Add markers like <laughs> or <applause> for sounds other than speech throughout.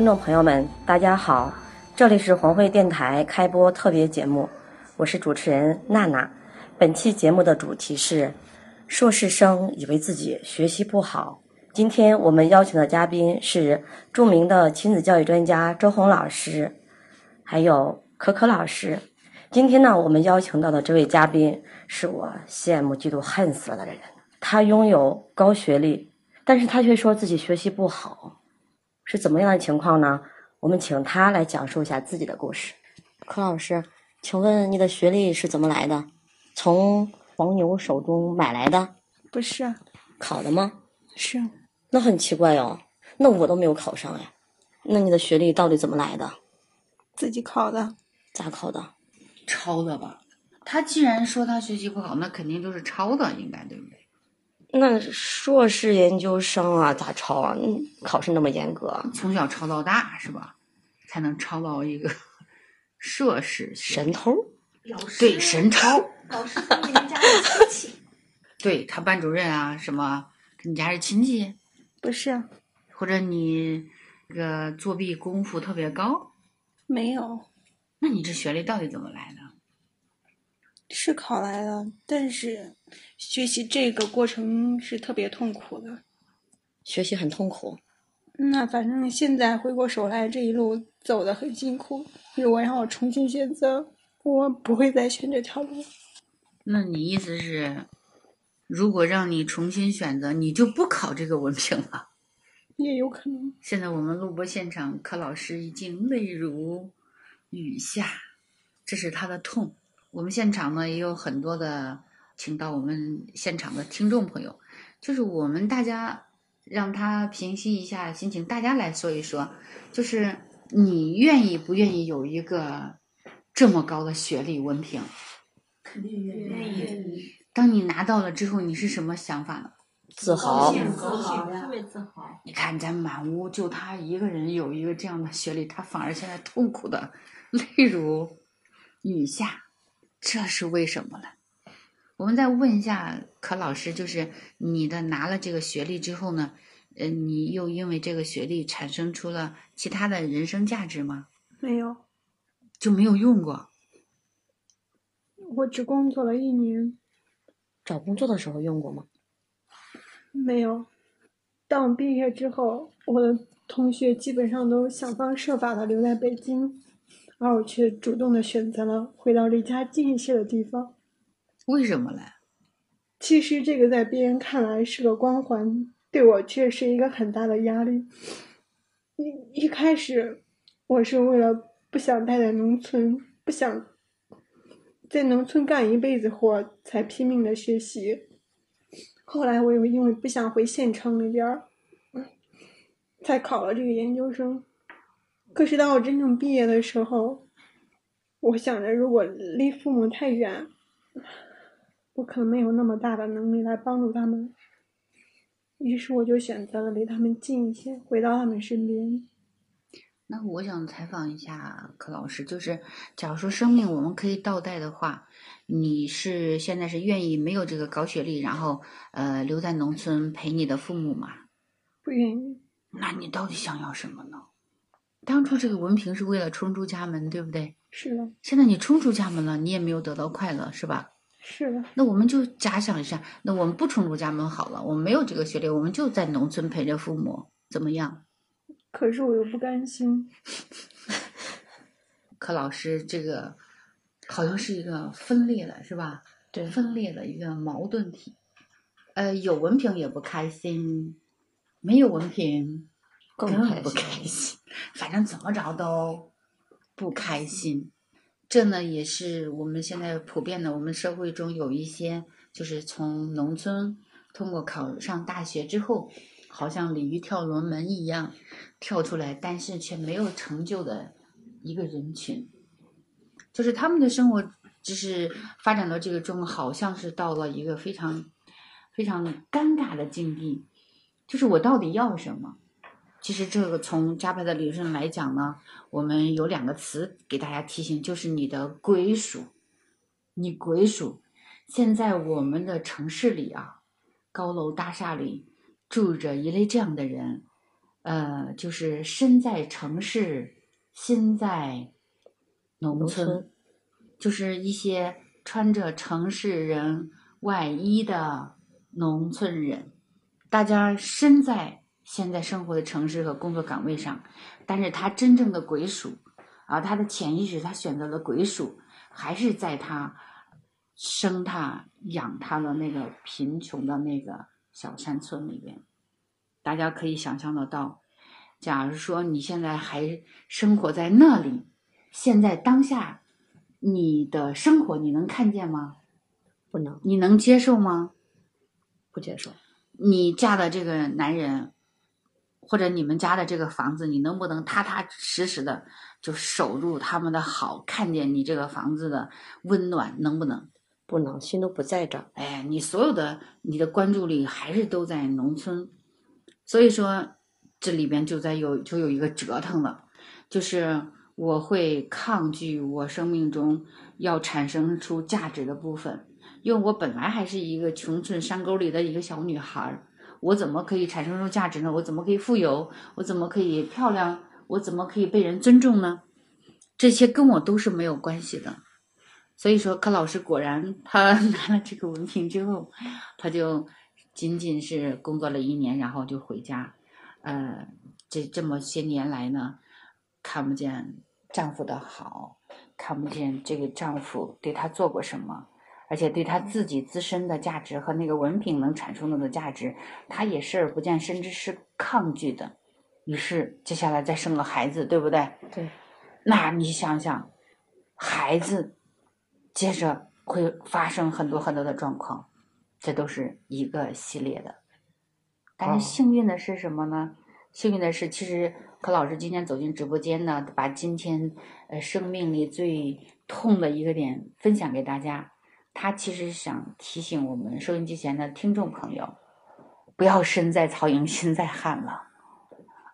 听众朋友们，大家好，这里是红会电台开播特别节目，我是主持人娜娜。本期节目的主题是：硕士生以为自己学习不好。今天我们邀请的嘉宾是著名的亲子教育专家周红老师，还有可可老师。今天呢，我们邀请到的这位嘉宾是我羡慕、嫉妒、恨死了的人。他拥有高学历，但是他却说自己学习不好。是怎么样的情况呢？我们请他来讲述一下自己的故事。柯老师，请问你的学历是怎么来的？从黄牛手中买来的？不是，考的吗？是。那很奇怪哦，那我都没有考上呀。那你的学历到底怎么来的？自己考的。咋考的？抄的吧。他既然说他学习不好，那肯定就是抄的，应该对不对？那硕士研究生啊，咋抄啊？考试那么严格，从小抄到大是吧？才能抄到一个 <laughs> 硕士。神偷？对，神抄。老师跟你们家是亲戚？<laughs> 对他班主任啊，什么跟你家是亲戚？不是。或者你这个作弊功夫特别高？没有。那你这学历到底怎么来的？是考来的，但是学习这个过程是特别痛苦的。学习很痛苦。那反正现在回过手来，这一路走的很辛苦。如果让我重新选择，我不会再选这条路。那你意思是，如果让你重新选择，你就不考这个文凭了？也有可能。现在我们录播现场，柯老师已经泪如雨下，这是他的痛。我们现场呢也有很多的，请到我们现场的听众朋友，就是我们大家让他平息一下心情，大家来说一说，就是你愿意不愿意有一个这么高的学历文凭？肯定愿意。当你拿到了之后，你是什么想法呢？自豪，自豪，特别自豪。你看，咱满屋就他一个人有一个这样的学历，他反而现在痛苦的 <laughs> 泪如雨下。这是为什么呢？我们再问一下柯老师，就是你的拿了这个学历之后呢，呃，你又因为这个学历产生出了其他的人生价值吗？没有，就没有用过。我只工作了一年。找工作的时候用过吗？没有。当我毕业之后，我的同学基本上都想方设法的留在北京。而我却主动的选择了回到离家近一些的地方，为什么嘞？其实这个在别人看来是个光环，对我却是一个很大的压力。一一开始，我是为了不想待在农村，不想在农村干一辈子活，才拼命的学习。后来我又因为不想回县城那边儿，才考了这个研究生。可是当我真正毕业的时候，我想着如果离父母太远，我可能没有那么大的能力来帮助他们。于是我就选择了离他们近一些，回到他们身边。那我想采访一下柯老师，就是假如说生命我们可以倒带的话，你是现在是愿意没有这个高学历，然后呃留在农村陪你的父母吗？不愿意。那你到底想要什么呢？当初这个文凭是为了冲出家门，对不对？是的。现在你冲出家门了，你也没有得到快乐，是吧？是的。那我们就假想一下，那我们不冲出家门好了，我们没有这个学历，我们就在农村陪着父母，怎么样？可是我又不甘心。<laughs> 柯老师，这个好像是一个分裂的，是吧？对，分裂的一个矛盾体。呃，有文凭也不开心，没有文凭。更不开心，反正怎么着都不开心。这呢，也是我们现在普遍的。我们社会中有一些，就是从农村通过考上大学之后，好像鲤鱼跳龙门一样跳出来，但是却没有成就的一个人群，就是他们的生活就是发展到这个中，好像是到了一个非常非常尴尬的境地，就是我到底要什么？其实这个从加派的理论上来讲呢，我们有两个词给大家提醒，就是你的归属，你归属。现在我们的城市里啊，高楼大厦里住着一类这样的人，呃，就是身在城市，心在农村，就是一些穿着城市人外衣的农村人，大家身在。现在生活的城市和工作岗位上，但是他真正的归属，啊，他的潜意识，他选择了归属，还是在他生他养他的那个贫穷的那个小山村里边。大家可以想象得到，假如说你现在还生活在那里，现在当下你的生活你能看见吗？不能。你能接受吗？不接受。你嫁的这个男人。或者你们家的这个房子，你能不能踏踏实实的就守住他们的好？看见你这个房子的温暖，能不能？不能，心都不在这儿。哎，你所有的你的关注力还是都在农村，所以说这里边就在有就有一个折腾了，就是我会抗拒我生命中要产生出价值的部分，因为我本来还是一个穷村山沟里的一个小女孩儿。我怎么可以产生出价值呢？我怎么可以富有？我怎么可以漂亮？我怎么可以被人尊重呢？这些跟我都是没有关系的。所以说，柯老师果然，他 <laughs> 拿了这个文凭之后，他就仅仅是工作了一年，然后就回家。呃，这这么些年来呢，看不见丈夫的好，看不见这个丈夫对她做过什么。而且对他自己自身的价值和那个文凭能产生的价值，他也视而不见，甚至是抗拒的。于是接下来再生个孩子，对不对？对。那你想想，孩子接着会发生很多很多的状况，这都是一个系列的。但是幸运的是什么呢？幸运的是，其实柯老师今天走进直播间呢，把今天呃生命里最痛的一个点分享给大家。他其实想提醒我们收音机前的听众朋友，不要身在曹营 <laughs> 心在汉了，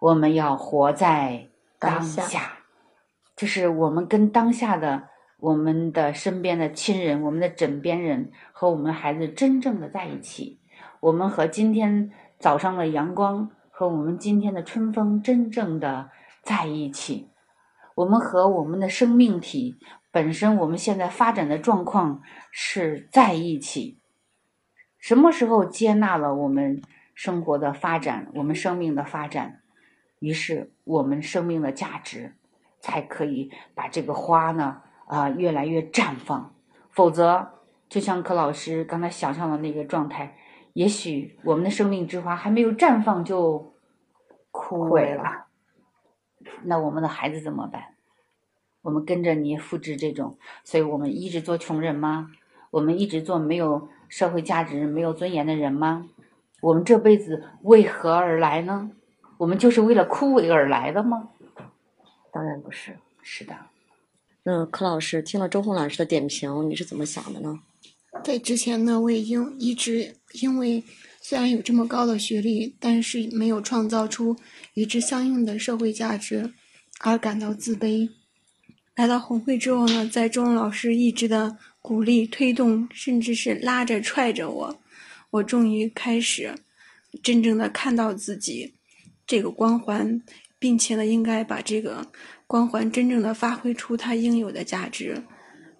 我们要活在当下。就是我们跟当下的我们的身边的亲人、我们的枕边人和我们孩子真正的在一起。我们和今天早上的阳光和我们今天的春风真正的在一起。我们和我们的生命体。本身我们现在发展的状况是在一起，什么时候接纳了我们生活的发展，我们生命的发展，于是我们生命的价值才可以把这个花呢啊越来越绽放。否则，就像柯老师刚才想象的那个状态，也许我们的生命之花还没有绽放就枯萎了，那我们的孩子怎么办？我们跟着你复制这种，所以我们一直做穷人吗？我们一直做没有社会价值、没有尊严的人吗？我们这辈子为何而来呢？我们就是为了枯萎而来的吗？当然不是。是的。那柯老师听了周红老师的点评，你是怎么想的呢？在之前呢，我已经一直因为虽然有这么高的学历，但是没有创造出与之相应的社会价值，而感到自卑。来到红会之后呢，在周老师一直的鼓励、推动，甚至是拉着、踹着我，我终于开始真正的看到自己这个光环，并且呢，应该把这个光环真正的发挥出它应有的价值。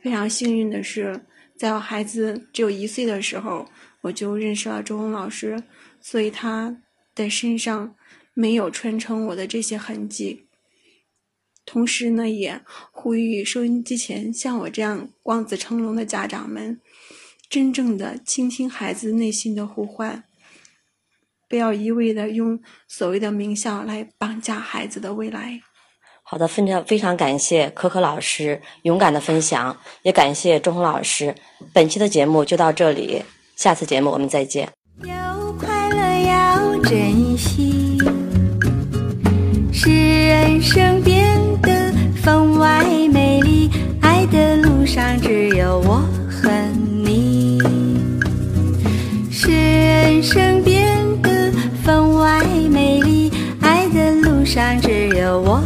非常幸运的是，在我孩子只有一岁的时候，我就认识了周红老师，所以他的身上没有传承我的这些痕迹。同时呢，也呼吁收音机前像我这样望子成龙的家长们，真正的倾听孩子内心的呼唤，不要一味的用所谓的名校来绑架孩子的未来。好的非常非常感谢可可老师勇敢的分享也感谢钟老师。本期的节目就到这里下次节目我们再见。要快乐要珍惜使人生变得分外美丽爱的路上只有我和你。使人生变得分外美丽爱的路上只有我